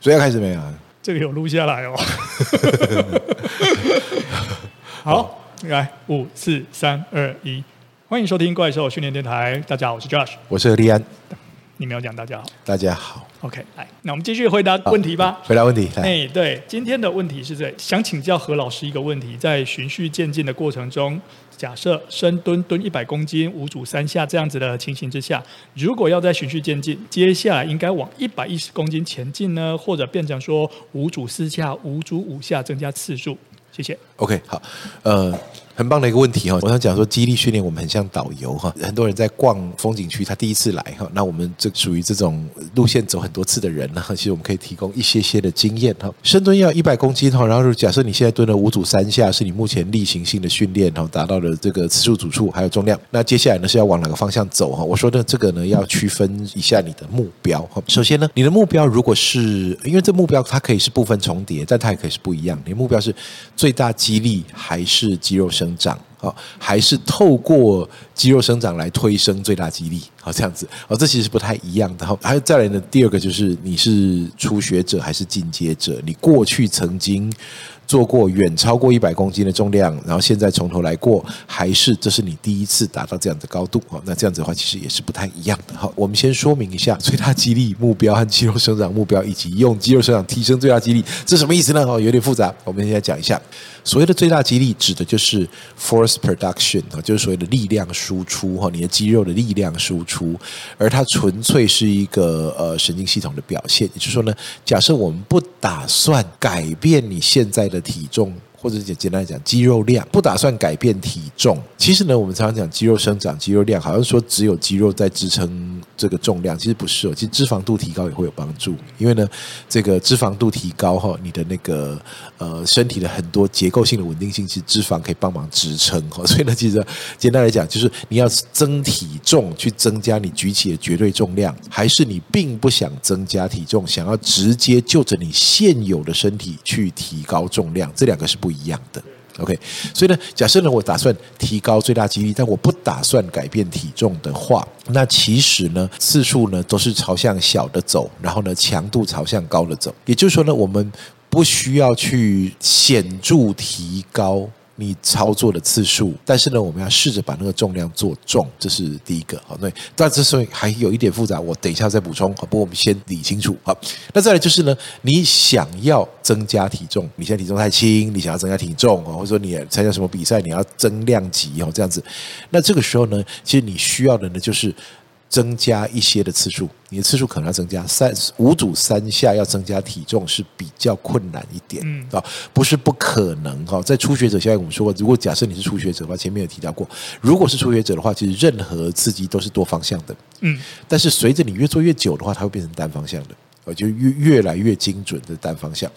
所以要开始没有？这个有录下来哦。好，来五四三二一，欢迎收听怪兽训练电台。大家好，我是 Josh，我是何立安。你没有讲大家好，大家好。OK，来，那我们继续回答问题吧。回答问题。哎，对，今天的问题是这，想请教何老师一个问题，在循序渐进的过程中，假设深蹲蹲一百公斤，五组三下这样子的情形之下，如果要在循序渐进，接下来应该往一百一十公斤前进呢，或者变成说五组四下，五组五下，增加次数？谢谢。OK，好，呃。很棒的一个问题哈，我想讲说，肌力训练我们很像导游哈，很多人在逛风景区，他第一次来哈，那我们这属于这种路线走很多次的人呢，其实我们可以提供一些些的经验哈。深蹲要一百公斤哈，然后假设你现在蹲了五组三下，是你目前例行性的训练哈，达到了这个次数组数还有重量，那接下来呢是要往哪个方向走哈？我说的这个呢要区分一下你的目标哈。首先呢，你的目标如果是因为这目标它可以是部分重叠，但它也可以是不一样。你的目标是最大肌力还是肌肉生长？啊，还是透过肌肉生长来推升最大肌力，好，这样子，哦，这其实不太一样的。好，还有再来呢，第二个就是你是初学者还是进阶者？你过去曾经。做过远超过一百公斤的重量，然后现在从头来过，还是这是你第一次达到这样的高度？那这样子的话，其实也是不太一样的。好，我们先说明一下最大肌力目标和肌肉生长目标，以及用肌肉生长提升最大肌力，这什么意思呢？哦，有点复杂。我们现在讲一下，所谓的最大肌力指的就是 force production 啊，就是所谓的力量输出哈，你的肌肉的力量输出，出而它纯粹是一个呃神经系统的表现。也就是说呢，假设我们不打算改变你现在的体重，或者简简单来讲，肌肉量不打算改变体重。其实呢，我们常常讲肌肉生长、肌肉量，好像说只有肌肉在支撑这个重量，其实不是哦。其实脂肪度提高也会有帮助，因为呢，这个脂肪度提高哈，你的那个呃身体的很多结构性的稳定性，其实脂肪可以帮忙支撑哈。所以呢，其实简单来讲，就是你要增体重去增加你举起的绝对重量，还是你并不想增加体重，想要直接就着你现有的身体去提高重量，这两个是不一样的。OK，所以呢，假设呢，我打算提高最大肌力，但我不打算改变体重的话，那其实呢，次数呢都是朝向小的走，然后呢，强度朝向高的走。也就是说呢，我们不需要去显著提高。你操作的次数，但是呢，我们要试着把那个重量做重，这是第一个。好，那，但这所以还有一点复杂，我等一下再补充。好，不过我们先理清楚。好，那再来就是呢，你想要增加体重，你现在体重太轻，你想要增加体重，或者说你参加什么比赛，你要增量级哦，这样子。那这个时候呢，其实你需要的呢，就是。增加一些的次数，你的次数可能要增加三五组三下，要增加体重是比较困难一点啊，不是不可能哈。在初学者，现在我们说过，如果假设你是初学者的话，前面有提到过，如果是初学者的话，其实任何刺激都是多方向的，嗯，但是随着你越做越久的话，它会变成单方向的。就越越来越精准的单方向，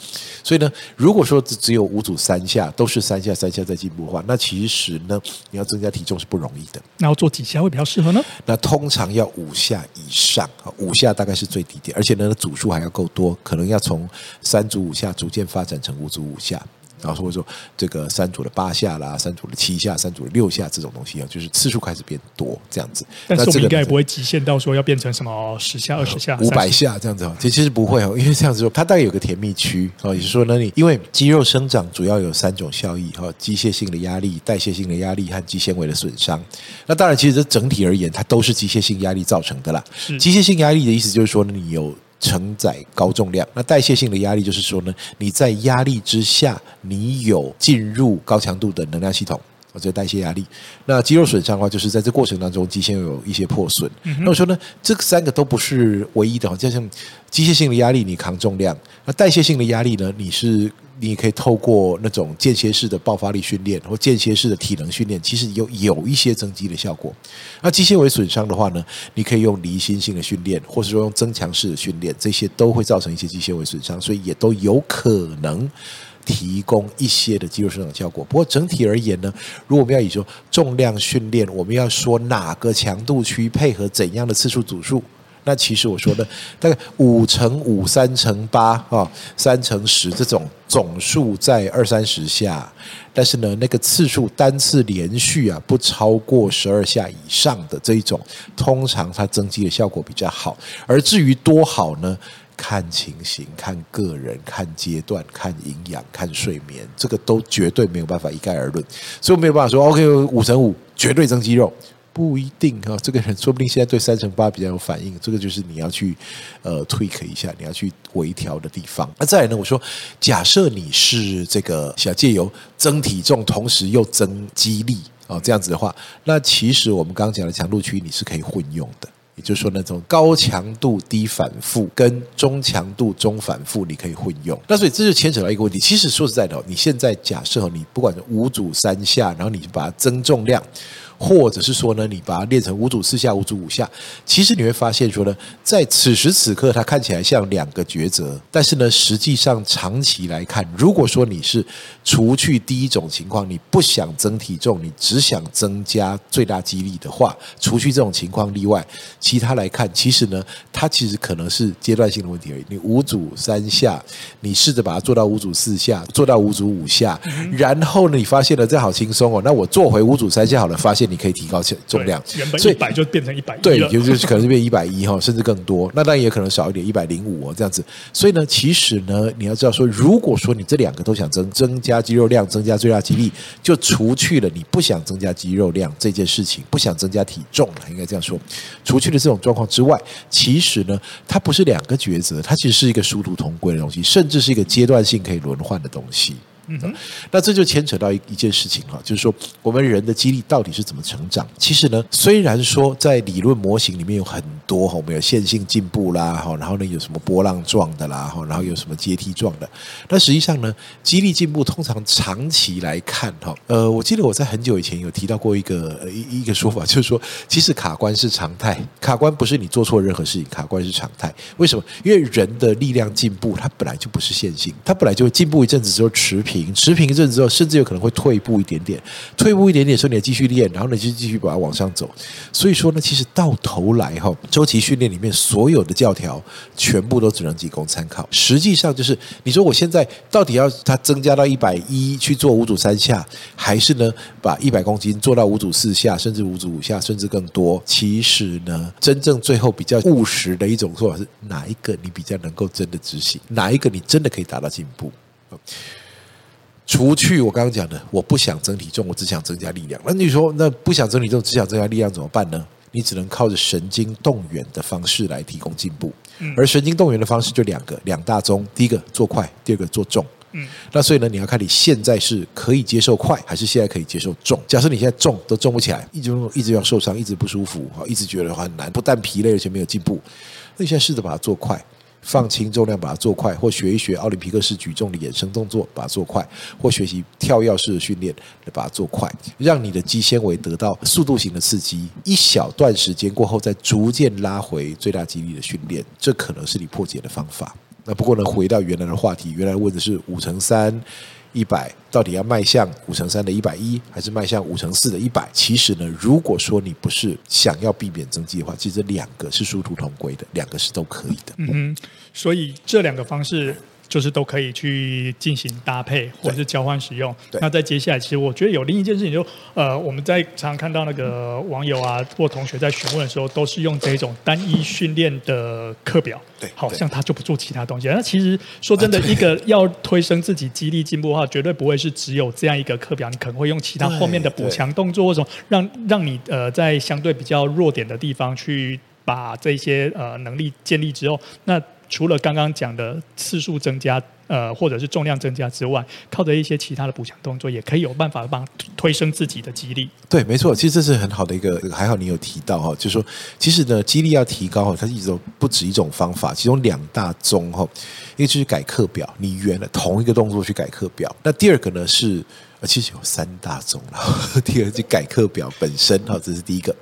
所以呢，如果说只只有五组三下，都是三下三下在进步的话，那其实呢，你要增加体重是不容易的。那要做几下会比较适合呢？那通常要五下以上，五下大概是最低点，而且呢，组数还要够多，可能要从三组五下逐渐发展成五组五下。然后或者说这个三组的八下啦，三组的七下，三组的六下这种东西啊，就是次数开始变多这样子。但是我们应该也不会极限到说要变成什么十下、二十下、五百下这样子哦。其实不会哦，因为这样子说，它大概有个甜蜜区哦。也就是说呢，你因为肌肉生长主要有三种效益哈：机械性的压力、代谢性的压力和肌纤维的损伤。那当然，其实这整体而言，它都是机械性压力造成的啦。机械性压力的意思就是说呢，你有。承载高重量，那代谢性的压力就是说呢，你在压力之下，你有进入高强度的能量系统，或者代谢压力。那肌肉损伤的话，就是在这过程当中，肌纤维有一些破损。那我说呢，这三个都不是唯一的，就像机械性的压力，你扛重量；那代谢性的压力呢，你是。你可以透过那种间歇式的爆发力训练或间歇式的体能训练，其实有有一些增肌的效果。那肌纤维损伤的话呢，你可以用离心性的训练，或者说用增强式的训练，这些都会造成一些肌纤维损伤，所以也都有可能提供一些的肌肉生长效果。不过整体而言呢，如果我们要以说重量训练，我们要说哪个强度区配合怎样的次数组数。那其实我说的大概五乘五、三乘八啊、三乘十这种总数在二三十下，但是呢，那个次数单次连续啊不超过十二下以上的这一种，通常它增肌的效果比较好。而至于多好呢？看情形、看个人、看阶段、看营养、看睡眠，这个都绝对没有办法一概而论，所以我没有办法说 OK 五乘五绝对增肌肉。不一定哈，这个人说不定现在对三乘八比较有反应，这个就是你要去呃 tweak 一下，你要去微调的地方。那再来呢？我说，假设你是这个想借由增体重，同时又增肌力哦，这样子的话，那其实我们刚刚讲的强度区你是可以混用的，也就是说那种高强度低反复跟中强度中反复你可以混用。那所以这就牵扯到一个问题，其实说实在的，你现在假设你不管是五组三下，然后你就把它增重量。或者是说呢，你把它练成五组四下、五组五下，其实你会发现说呢，在此时此刻，它看起来像两个抉择，但是呢，实际上长期来看，如果说你是除去第一种情况，你不想增体重，你只想增加最大肌力的话，除去这种情况例外，其他来看，其实呢，它其实可能是阶段性的问题而已。你五组三下，你试着把它做到五组四下，做到五组五下，然后呢，你发现了这好轻松哦，那我做回五组三下好了，发现。你可以提高重量，原本一百就变成一百一，对，就就是可能变一百一哈，甚至更多。那当然也可能少一点，一百零五哦这样子。所以呢，其实呢，你要知道说，如果说你这两个都想增增加肌肉量，增加最大肌力，就除去了你不想增加肌肉量这件事情，不想增加体重了，应该这样说。除去了这种状况之外，其实呢，它不是两个抉择，它其实是一个殊途同归的东西，甚至是一个阶段性可以轮换的东西。嗯，那这就牵扯到一一件事情哈，就是说我们人的激励到底是怎么成长？其实呢，虽然说在理论模型里面有很多哈，我们有线性进步啦哈，然后呢有什么波浪状的啦哈，然后有什么阶梯状的，但实际上呢，激励进步通常长期来看哈，呃，我记得我在很久以前有提到过一个一一个说法，就是说其实卡关是常态，卡关不是你做错任何事情，卡关是常态。为什么？因为人的力量进步它本来就不是线性，它本来就进步一阵子之后持平。持平一阵子之后，甚至有可能会退步一点点，退步一点点，所以你继续练，然后你就继续把它往上走。所以说呢，其实到头来哈，周期训练里面所有的教条全部都只能仅供参考。实际上就是，你说我现在到底要它增加到一百一去做五组三下，还是呢把一百公斤做到五组四下，甚至五组五下，甚至更多？其实呢，真正最后比较务实的一种做法是哪一个你比较能够真的执行？哪一个你真的可以达到进步？除去我刚刚讲的，我不想增体重，我只想增加力量。那你说，那不想增体重，只想增加力量怎么办呢？你只能靠着神经动员的方式来提供进步。而神经动员的方式就两个，两大宗：第一个做快，第二个做重。嗯，那所以呢，你要看你现在是可以接受快，还是现在可以接受重。假设你现在重都重不起来，一直一直要受伤，一直不舒服，一直觉得很难，不但疲累，而且没有进步。那你现在试着把它做快。放轻重量把它做快，或学一学奥林匹克式举重的衍生动作把它做快，或学习跳跃式的训练来把它做快，让你的肌纤维得到速度型的刺激，一小段时间过后再逐渐拉回最大肌力的训练，这可能是你破解的方法。那不过呢，回到原来的话题，原来问的是五乘三。一百到底要迈向五乘三的一百一，还是迈向五乘四的一百？其实呢，如果说你不是想要避免增肌的话，其实两个是殊途同归的，两个是都可以的。嗯，所以这两个方式。就是都可以去进行搭配或者是交换使用。那在接下来，其实我觉得有另一件事情就，就呃，我们在常常看到那个网友啊或同学在询问的时候，都是用这种单一训练的课表，对，好像他就不做其他东西。那其实说真的，一个要推升自己激励进步的话，绝对不会是只有这样一个课表，你可能会用其他后面的补强动作或者什么，让让你呃在相对比较弱点的地方去把这些呃能力建立之后，那。除了刚刚讲的次数增加，呃，或者是重量增加之外，靠着一些其他的补强动作，也可以有办法帮推升自己的肌力。对，没错，其实这是很好的一个，还好你有提到哈，就是说，其实呢，肌力要提高，它是一种不止一种方法，其中两大宗哈，一个就是改课表，你原来同一个动作去改课表。那第二个呢是，其实有三大宗了。第二就改课表本身哈，这是第一个，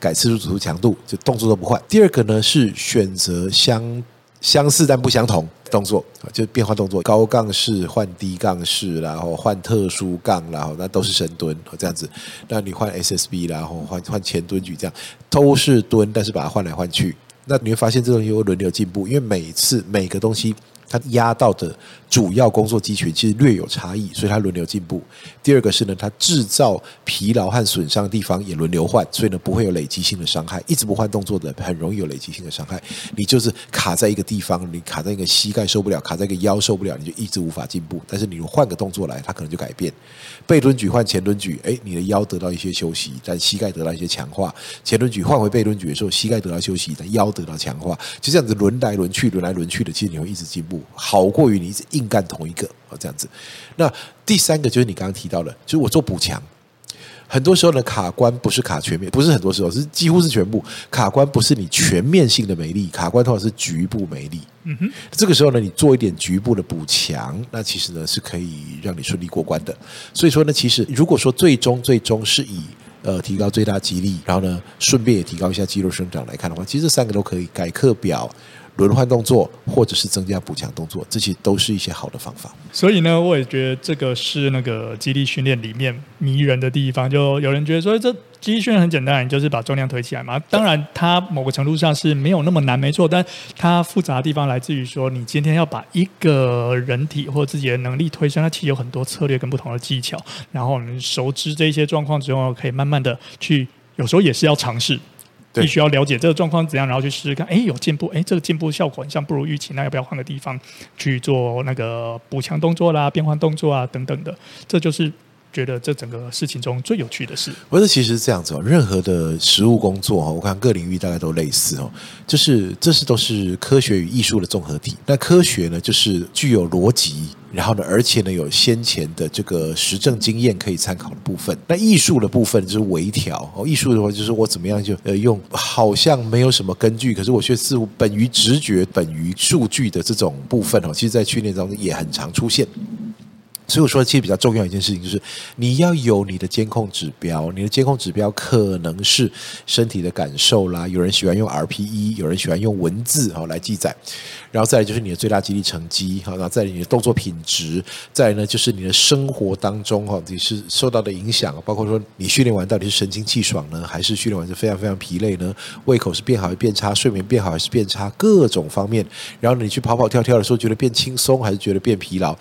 改次数、组数、强度，就动作都不换。第二个呢是选择相。相似但不相同动作，就变化动作，高杠式换低杠式，然后换特殊杠，然后那都是深蹲，这样子。那你换 SSB，然后换换前蹲举，这样都是蹲，但是把它换来换去，那你会发现这东西会轮流进步，因为每次每个东西。它压到的主要工作肌群其实略有差异，所以它轮流进步。第二个是呢，它制造疲劳和损伤的地方也轮流换，所以呢不会有累积性的伤害。一直不换动作的，很容易有累积性的伤害。你就是卡在一个地方，你卡在一个膝盖受不了，卡在一个腰受不了，你就一直无法进步。但是你换个动作来，它可能就改变。背蹲举换前蹲举，哎，你的腰得到一些休息，但膝盖得到一些强化。前蹲举换回背蹲举的时候，膝盖得到休息，但腰得到强化。就这样子轮来轮去，轮来轮去的，其实你会一直进步，好过于你一直硬干同一个哦，这样子。那第三个就是你刚刚提到的，就是我做补强，很多时候呢卡关不是卡全面，不是很多时候是几乎是全部卡关，不是你全面性的没力，卡关通常是局部没力。嗯哼，这个时候呢，你做一点局部的补强，那其实呢是可以让你顺利过关的。所以说呢，其实如果说最终最终是以呃提高最大肌力，然后呢顺便也提高一下肌肉生长来看的话，其实这三个都可以改课表。轮换动作，或者是增加补强动作，这些都是一些好的方法。所以呢，我也觉得这个是那个肌力训练里面迷人的地方。就有人觉得说，这肌力训练很简单，你就是把重量推起来嘛。当然，它某个程度上是没有那么难，没错。但它复杂的地方来自于说，你今天要把一个人体或自己的能力推升，它其实有很多策略跟不同的技巧。然后我们熟知这些状况之后，可以慢慢的去，有时候也是要尝试。必须要了解这个状况怎样，然后去试试看。哎，有进步，哎，这个进步效果很像不如预期，那要不要换个地方去做那个补强动作啦、变换动作啊等等的？这就是。觉得这整个事情中最有趣的事，不是，其实是这样子哦。任何的实务工作哈，我看各领域大概都类似哦。就是这是都是科学与艺术的综合体。那科学呢，就是具有逻辑，然后呢，而且呢有先前的这个实证经验可以参考的部分。那艺术的部分就是微调哦。艺术的话就是我怎么样就呃用好像没有什么根据，可是我却似乎本于直觉、本于数据的这种部分哦，其实在训练当中也很常出现。所以我说，其实比较重要一件事情就是，你要有你的监控指标。你的监控指标可能是身体的感受啦，有人喜欢用 RPE，有人喜欢用文字哈来记载。然后再来就是你的最大肌力成绩，好，然后再你的动作品质，再呢就是你的生活当中哈，你是受到的影响，包括说你训练完到底是神清气爽呢，还是训练完是非常非常疲累呢？胃口是变好还是变差？睡眠变好还是变差？各种方面。然后你去跑跑跳跳的时候，觉得变轻松还是觉得变疲劳？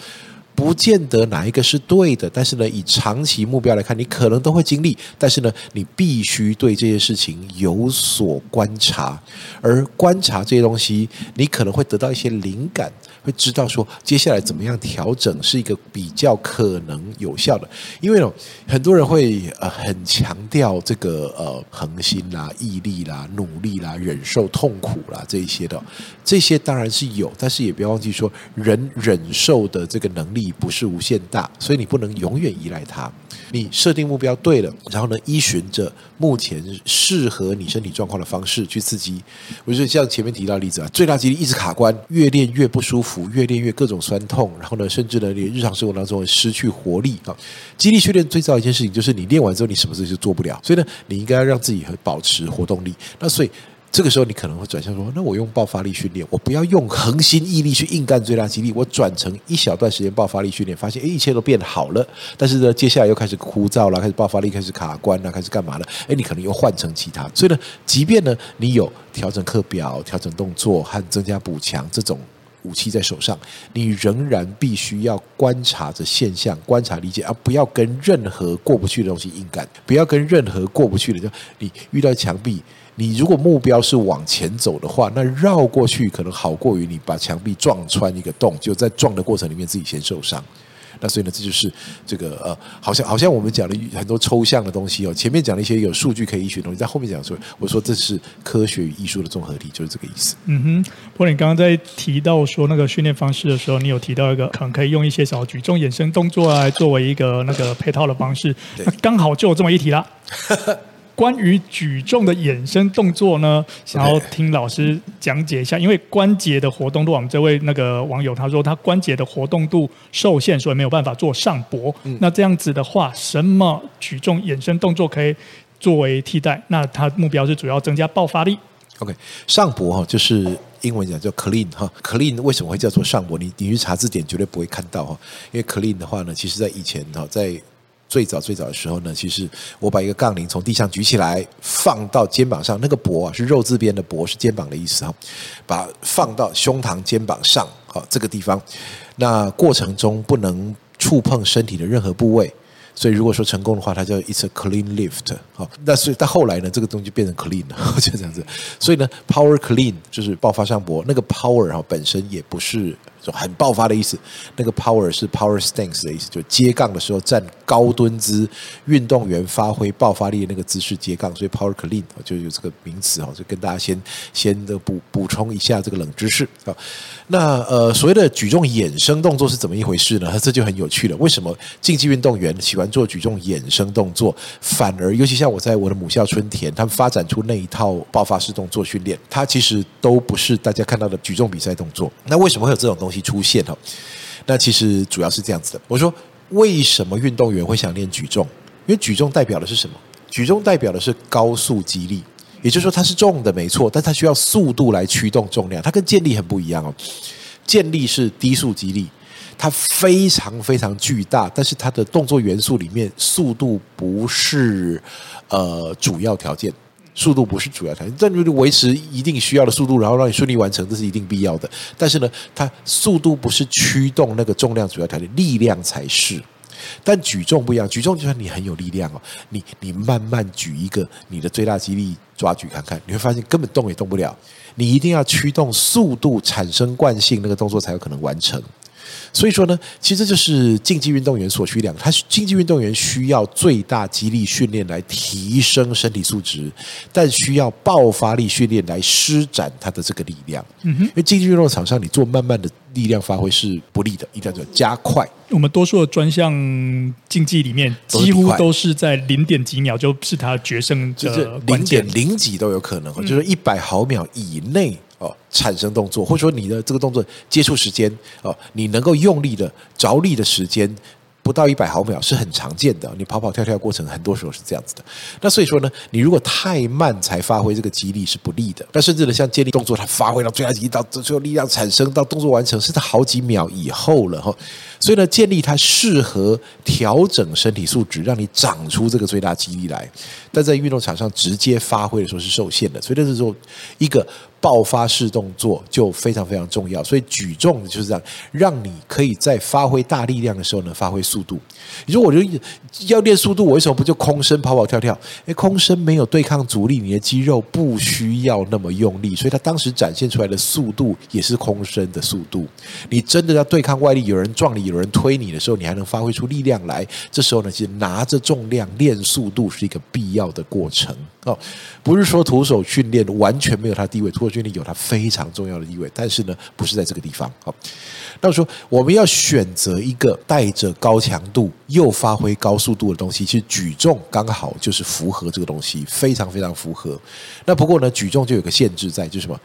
不见得哪一个是对的，但是呢，以长期目标来看，你可能都会经历。但是呢，你必须对这些事情有所观察，而观察这些东西，你可能会得到一些灵感。会知道说接下来怎么样调整是一个比较可能有效的，因为，很多人会呃很强调这个呃恒心啦、毅力啦、努力啦、忍受痛苦啦这一些的，这些当然是有，但是也不要忘记说人忍受的这个能力不是无限大，所以你不能永远依赖它。你设定目标对了，然后呢，依循着目前适合你身体状况的方式去刺激。我觉得像前面提到例子啊，最大肌力一直卡关，越练越不舒服，越练越各种酸痛，然后呢，甚至呢，你日常生活当中失去活力啊。肌力训练最重要一件事情就是你练完之后，你什么事情就做不了，所以呢，你应该要让自己保持活动力。那所以。这个时候你可能会转向说，那我用爆发力训练，我不要用恒心毅力去硬干最大肌力，我转成一小段时间爆发力训练，发现诶一切都变好了。但是呢，接下来又开始枯燥了，开始爆发力开始卡关了，开始干嘛了？诶，你可能又换成其他。所以呢，即便呢你有调整课表、调整动作和增加补强这种武器在手上，你仍然必须要观察着现象，观察理解，而不要跟任何过不去的东西硬干，不要跟任何过不去的，就你遇到墙壁。你如果目标是往前走的话，那绕过去可能好过于你把墙壁撞穿一个洞，就在撞的过程里面自己先受伤。那所以呢，这就是这个呃，好像好像我们讲了很多抽象的东西哦。前面讲了一些有数据可以依循的东西，在后面讲说，我说这是科学与艺术的综合体，就是这个意思。嗯哼，不过你刚刚在提到说那个训练方式的时候，你有提到一个可能可以用一些小举重衍生动作来作为一个那个配套的方式，那刚好就有这么一题啦。关于举重的衍生动作呢，想要听老师讲解一下。因为关节的活动度，我们这位那个网友他说他关节的活动度受限，所以没有办法做上搏。嗯、那这样子的话，什么举重衍生动作可以作为替代？那他目标是主要增加爆发力。OK，上搏哈，就是英文讲叫 clean 哈，clean 为什么会叫做上搏？你你去查字典绝对不会看到哈，因为 clean 的话呢，其实在以前哈在。最早最早的时候呢，其实我把一个杠铃从地上举起来，放到肩膀上，那个“膊”啊是肉字边的“膊”，是肩膀的意思哈。把放到胸膛、肩膀上，好，这个地方，那过程中不能触碰身体的任何部位。所以如果说成功的话，它叫 It's a clean lift。好，那所以到后来呢，这个东西就变成 clean 了，就这样子。所以呢，power clean 就是爆发上膊，那个 power 哈本身也不是。就很爆发的意思，那个 power 是 power stance 的意思，就接杠的时候站高蹲姿，运动员发挥爆发力的那个姿势接杠，所以 power clean 就有这个名词哈，就跟大家先先的补补充一下这个冷知识啊。那呃，所谓的举重衍生动作是怎么一回事呢？这就很有趣了。为什么竞技运动员喜欢做举重衍生动作，反而尤其像我在我的母校春田，他们发展出那一套爆发式动作训练，它其实都不是大家看到的举重比赛动作。那为什么会有这种东西？出现哈，那其实主要是这样子的。我说，为什么运动员会想练举重？因为举重代表的是什么？举重代表的是高速肌力，也就是说它是重的没错，但它需要速度来驱动重量。它跟健力很不一样哦。健力是低速肌力，它非常非常巨大，但是它的动作元素里面速度不是呃主要条件。速度不是主要条件，但就是维持一定需要的速度，然后让你顺利完成，这是一定必要的。但是呢，它速度不是驱动那个重量主要条件，力量才是。但举重不一样，举重就算你很有力量哦，你你慢慢举一个，你的最大肌力抓举看看，你会发现根本动也动不了。你一定要驱动速度产生惯性，那个动作才有可能完成。所以说呢，其实这就是竞技运动员所需两个，他竞技运动员需要最大肌力训练来提升身体素质，但需要爆发力训练来施展他的这个力量。嗯哼，因为竞技运动场上你做慢慢的力量发挥是不利的，一定要加快。我们多数的专项竞技里面，几乎都是在零点几秒就是他决胜，就是零点零几都有可能，就是一百毫秒以内。哦，产生动作，或者说你的这个动作接触时间哦，你能够用力的着力的时间不到一百毫秒是很常见的。你跑跑跳跳过程很多时候是这样子的。那所以说呢，你如果太慢才发挥这个肌力是不利的。那甚至呢，像健力动作，它发挥到最大肌力到最后力量产生到动作完成是在好几秒以后了哈。所以呢，建立它适合调整身体素质，让你长出这个最大肌力来。但在运动场上直接发挥的时候是受限的。所以这时候一个。爆发式动作就非常非常重要，所以举重就是这样，让你可以在发挥大力量的时候呢，发挥速度。你说我就要练速度，我为什么不就空身跑跑跳跳？诶，空身没有对抗阻力，你的肌肉不需要那么用力，所以他当时展现出来的速度也是空身的速度。你真的要对抗外力，有人撞你，有人推你的时候，你还能发挥出力量来。这时候呢，其实拿着重量练速度是一个必要的过程哦，不是说徒手训练完全没有它地位，徒手训练有它非常重要的地位，但是呢，不是在这个地方。好，那说我们要选择一个带着高强度又发挥高速度的东西，其实举重刚好就是符合这个东西，非常非常符合。那不过呢，举重就有个限制在，就是什么？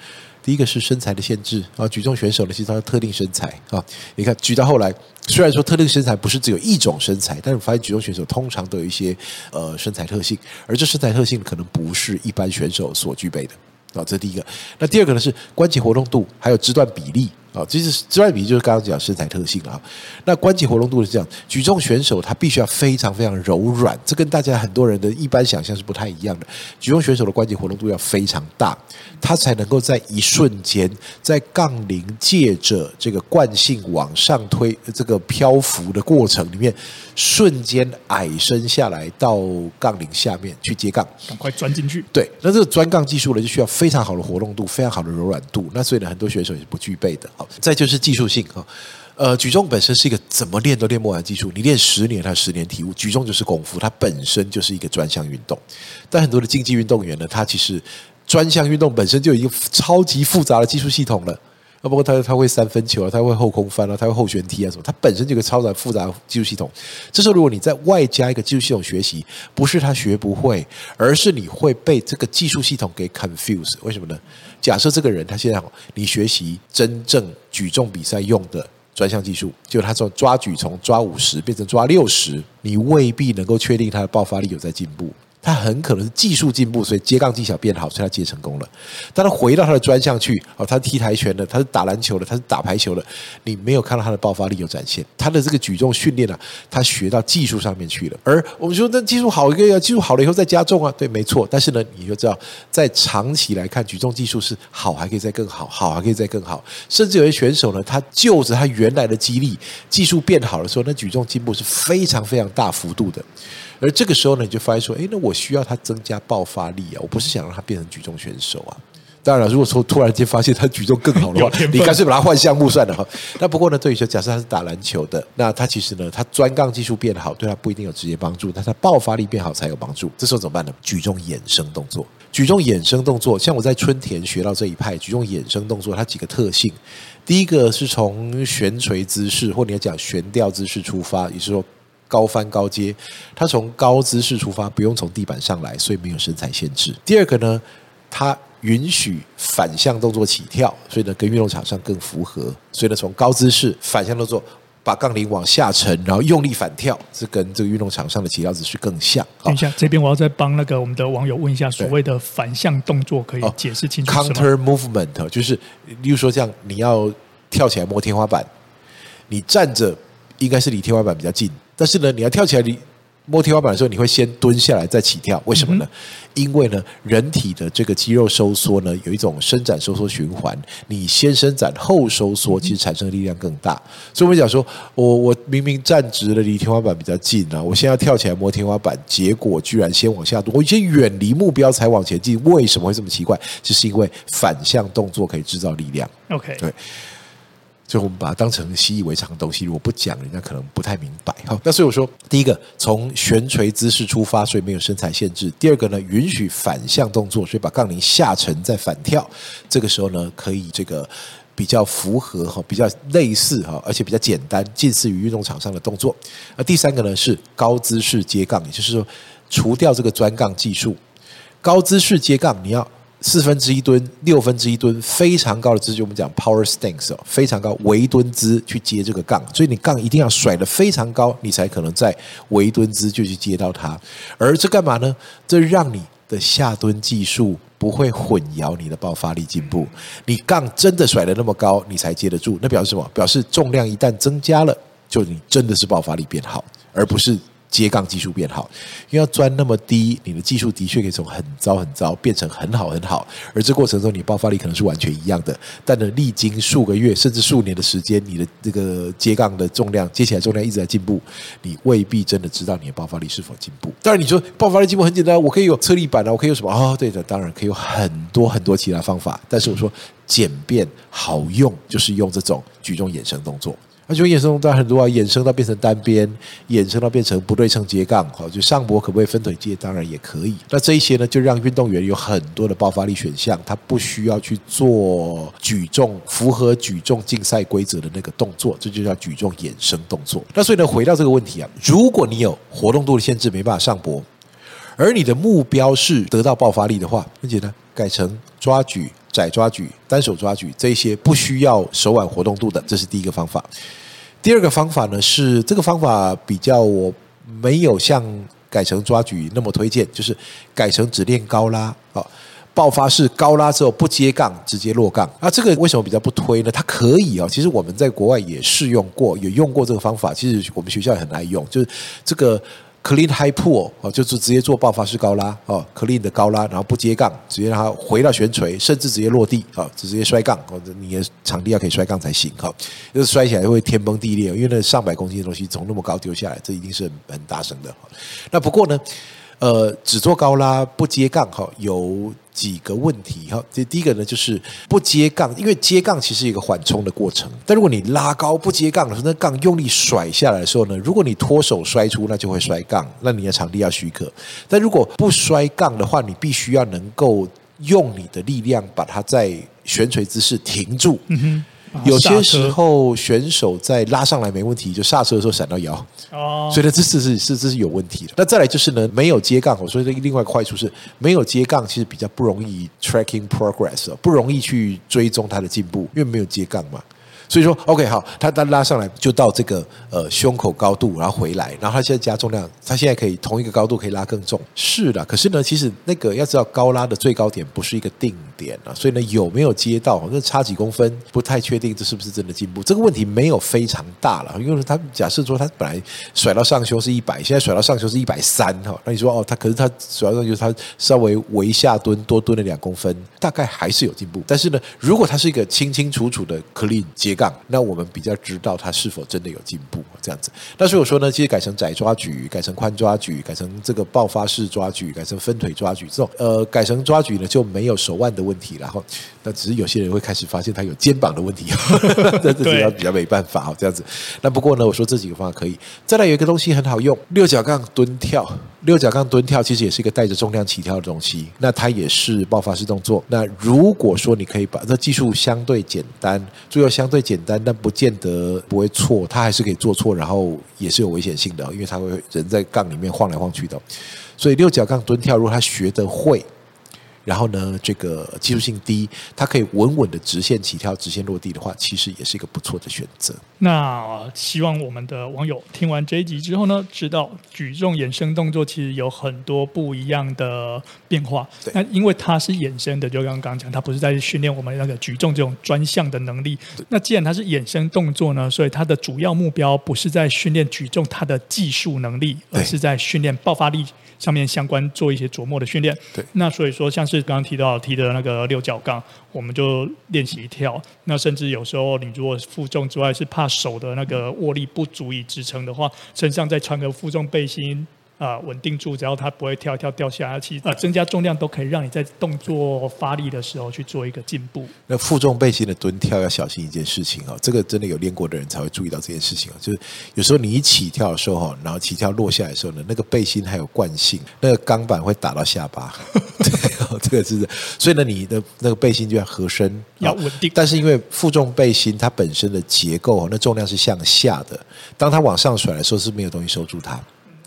第一个是身材的限制啊，举重选手呢，其实他的特定身材啊。你看举到后来，虽然说特定身材不是只有一种身材，但是发现举重选手通常都有一些呃身材特性，而这身材特性可能不是一般选手所具备的。啊，这第一个。那第二个呢是关节活动度，还有肢段比例啊。其实之外比就是刚刚讲身材特性啊。那关节活动度是这样，举重选手他必须要非常非常柔软，这跟大家很多人的一般想象是不太一样的。举重选手的关节活动度要非常大，他才能够在一瞬间，在杠铃借着这个惯性往上推这个漂浮的过程里面。瞬间矮身下来到杠铃下面去接杠，赶快钻进去。对，那这个钻杠技术呢，就需要非常好的活动度，非常好的柔软度。那所以呢，很多选手也是不具备的。好，再就是技术性哈。呃，举重本身是一个怎么练都练不完的技术，你练十年它十年体悟。举重就是功夫，它本身就是一个专项运动。但很多的竞技运动员呢，他其实专项运动本身就有一个超级复杂的技术系统了。那包括他他会三分球啊，他会后空翻啊，他会后旋踢啊什么，他本身就有个超杂复杂的技术系统。这时候如果你在外加一个技术系统学习，不是他学不会，而是你会被这个技术系统给 confuse。为什么呢？假设这个人他现在你学习真正举重比赛用的专项技术，就他从抓举从抓五十变成抓六十，你未必能够确定他的爆发力有在进步。他很可能是技术进步，所以接杠技巧变好，所以他接成功了。当他回到他的专项去，哦，他踢跆拳的，他是打篮球的，他是打排球的，你没有看到他的爆发力有展现。他的这个举重训练啊，他学到技术上面去了。而我们说，那技术好一个要技术好了以后再加重啊，对，没错。但是呢，你就知道，在长期来看，举重技术是好还可以再更好，好还可以再更好。甚至有些选手呢，他就着他原来的肌力，技术变好的时候，那举重进步是非常非常大幅度的。而这个时候呢，你就发现说，诶，那我需要他增加爆发力啊！我不是想让他变成举重选手啊。当然了，如果说突然间发现他举重更好的话，你干脆把他换项目算了哈。那不过呢，对于说假设他是打篮球的，那他其实呢，他专杠技术变好，对他不一定有直接帮助，但他爆发力变好才有帮助。这时候怎么办呢？举重衍生动作，举重衍生动作，像我在春田学到这一派举重衍生动作，它几个特性。第一个是从悬垂姿势，或你要讲悬吊姿势出发，也就是说。高翻高接，它从高姿势出发，不用从地板上来，所以没有身材限制。第二个呢，它允许反向动作起跳，所以呢，跟运动场上更符合。所以呢，从高姿势反向动作，把杠铃往下沉，然后用力反跳，这跟这个运动场上的起跳姿势更像。等一下，这边我要再帮那个我们的网友问一下，所谓的反向动作可以解释清楚，Counter movement 就是，例如说这样，你要跳起来摸天花板，你站着应该是离天花板比较近。但是呢，你要跳起来，你摸天花板的时候，你会先蹲下来再起跳，为什么呢？嗯、因为呢，人体的这个肌肉收缩呢，有一种伸展收缩循环，你先伸展后收缩，其实产生的力量更大。所以我们讲说，我我明明站直了，离天花板比较近啊，我现在跳起来摸天花板，结果居然先往下蹲，我先远离目标才往前进，为什么会这么奇怪？就是因为反向动作可以制造力量。OK，对。所以我们把它当成习以为常的东西，如果不讲，人家可能不太明白。好，那所以我说，第一个从悬垂姿势出发，所以没有身材限制；第二个呢，允许反向动作，所以把杠铃下沉再反跳。这个时候呢，可以这个比较符合哈，比较类似哈，而且比较简单，近似于运动场上的动作。而第三个呢是高姿势接杠，也就是说，除掉这个专杠技术，高姿势接杠你要。四分之一吨、六分之一吨，非常高的姿势，我们讲 power stance，非常高微蹲姿去接这个杠，所以你杠一定要甩得非常高，你才可能在微蹲姿就去接到它。而这干嘛呢？这让你的下蹲技术不会混淆你的爆发力进步。你杠真的甩得那么高，你才接得住，那表示什么？表示重量一旦增加了，就你真的是爆发力变好，而不是。接杠技术变好，因为要钻那么低，你的技术的确可以从很糟很糟变成很好很好，而这过程中你爆发力可能是完全一样的，但呢，历经数个月甚至数年的时间，你的这个接杠的重量接起来重量一直在进步，你未必真的知道你的爆发力是否进步。当然，你说爆发力进步很简单，我可以有侧立板啊，我可以有什么？哦，对的，当然可以有很多很多其他方法，但是我说简便好用，就是用这种举重衍生动作。那就衍生到很多啊，衍生到变成单边，衍生到变成不对称接杠，好，就上搏可不可以分腿接？当然也可以。那这一些呢，就让运动员有很多的爆发力选项，他不需要去做举重符合举重竞赛规则的那个动作，这就叫举重衍生动作。那所以呢，回到这个问题啊，如果你有活动度的限制，没办法上搏，而你的目标是得到爆发力的话，很简单，改成抓举。窄抓举、单手抓举这些不需要手腕活动度的，这是第一个方法。第二个方法呢，是这个方法比较我没有像改成抓举那么推荐，就是改成只练高拉啊，爆发式高拉之后不接杠，直接落杠。啊，这个为什么比较不推呢？它可以啊，其实我们在国外也试用过，也用过这个方法。其实我们学校也很爱用，就是这个。Clean high pull 哦，就是直接做爆发式高拉哦，Clean 的高拉，然后不接杠，直接让它回到悬垂，甚至直接落地啊，直接摔杠哦，你的场地要可以摔杠才行哈，就是摔起来会天崩地裂，因为那上百公斤的东西从那么高丢下来，这一定是很很大声的。那不过呢，呃，只做高拉不接杠哈，有。几个问题哈，这第一个呢就是不接杠，因为接杠其实一个缓冲的过程。但如果你拉高不接杠的时候，那杠用力甩下来的时候呢，如果你脱手摔出，那就会摔杠，那你的场地要许可。但如果不摔杠的话，你必须要能够用你的力量把它在悬垂姿势停住。嗯。有些时候选手在拉上来没问题，就刹车的时候闪到腰，哦，所以呢，这是是是这是有问题的。那再来就是呢，没有接杠，所以这另外坏处是没有接杠，其实比较不容易 tracking progress，不容易去追踪他的进步，因为没有接杠嘛。所以说，OK，好，他他拉上来就到这个呃胸口高度，然后回来，然后他现在加重量，他现在可以同一个高度可以拉更重。是的，可是呢，其实那个要知道高拉的最高点不是一个定点啊，所以呢，有没有接到，那差几公分不太确定，这是不是真的进步？这个问题没有非常大了，因为他假设说他本来甩到上胸是一百，现在甩到上胸是一百三哈，那你说哦，他可是他甩到上胸他稍微微下蹲多蹲了两公分，大概还是有进步。但是呢，如果他是一个清清楚楚的 clean 接杠，那我们比较知道他是否真的有进步这样子。那所以我说呢，其实改成窄抓举，改成宽抓举，改成这个爆发式抓举，改成分腿抓举这种，呃，改成抓举呢就没有手腕的问题了哈。那只是有些人会开始发现他有肩膀的问题，这这比较比较没办法哈这样子。那不过呢，我说这几个方法可以。再来有一个东西很好用，六角杠蹲跳。六角杠蹲跳其实也是一个带着重量起跳的东西，那它也是爆发式动作。那如果说你可以把这技术相对简单，最后相对简单，但不见得不会错，它还是可以做错，然后也是有危险性的，因为它会人在杠里面晃来晃去的。所以六角杠蹲跳，如果他学得会。然后呢，这个技术性低，它可以稳稳的直线起跳、直线落地的话，其实也是一个不错的选择。那希望我们的网友听完这一集之后呢，知道举重衍生动作其实有很多不一样的变化。对那因为它是衍生的，就刚刚讲，它不是在训练我们那个举重这种专项的能力。对那既然它是衍生动作呢，所以它的主要目标不是在训练举重它的技术能力，而是在训练爆发力。上面相关做一些琢磨的训练，对，那所以说像是刚刚提到踢的那个六角杠，我们就练习跳。那甚至有时候你如果负重之外是怕手的那个握力不足以支撑的话，身上再穿个负重背心。啊，稳定住，只要它不会跳一跳掉下来，其实啊，增加重量都可以让你在动作发力的时候去做一个进步。那负重背心的蹲跳要小心一件事情哦，这个真的有练过的人才会注意到这件事情哦，就是有时候你一起跳的时候哈，然后起跳落下来的时候呢，那个背心还有惯性，那个钢板会打到下巴，对，这个是，所以呢，你的那个背心就要合身，要稳定。但是因为负重背心它本身的结构哦，那重量是向下的，当它往上甩的时候是没有东西收住它。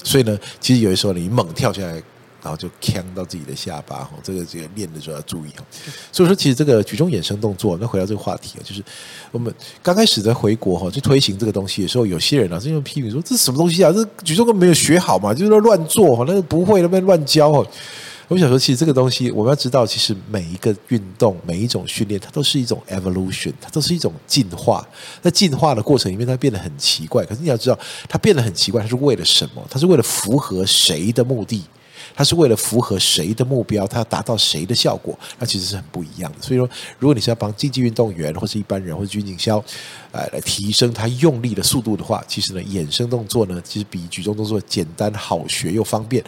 所以呢，其实有的时候你猛跳下来，然后就呛到自己的下巴，哈，这个这个练的时候要注意哈。所以说，其实这个举重衍生动作，那回到这个话题啊，就是我们刚开始在回国哈，就推行这个东西的时候，有些人啊，是用批评说这什么东西啊？这举重都没有学好嘛，就是乱做哈，那个不会那边乱教哈。我想说，其实这个东西我们要知道，其实每一个运动、每一种训练，它都是一种 evolution，它都是一种进化。在进化的过程里面，它变得很奇怪。可是你要知道，它变得很奇怪，它是为了什么？它是为了符合谁的目的？它是为了符合谁的目标？它要达到谁的效果？那其实是很不一样的。所以说，如果你是要帮竞技运动员，或是一般人，或者军警消，呃，来提升他用力的速度的话，其实呢，衍生动作呢，其实比举重动作简单、好学又方便。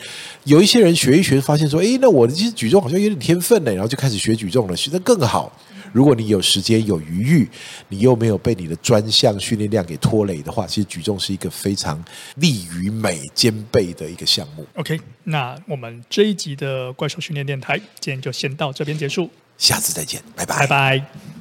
有一些人学一学，发现说，诶，那我的其实举重好像有点天分呢，然后就开始学举重了，学得更好。如果你有时间有余裕，你又没有被你的专项训练量给拖累的话，其实举重是一个非常利于美兼备的一个项目。OK，那我们这一集的怪兽训练电台，今天就先到这边结束，下次再见，拜拜，拜拜。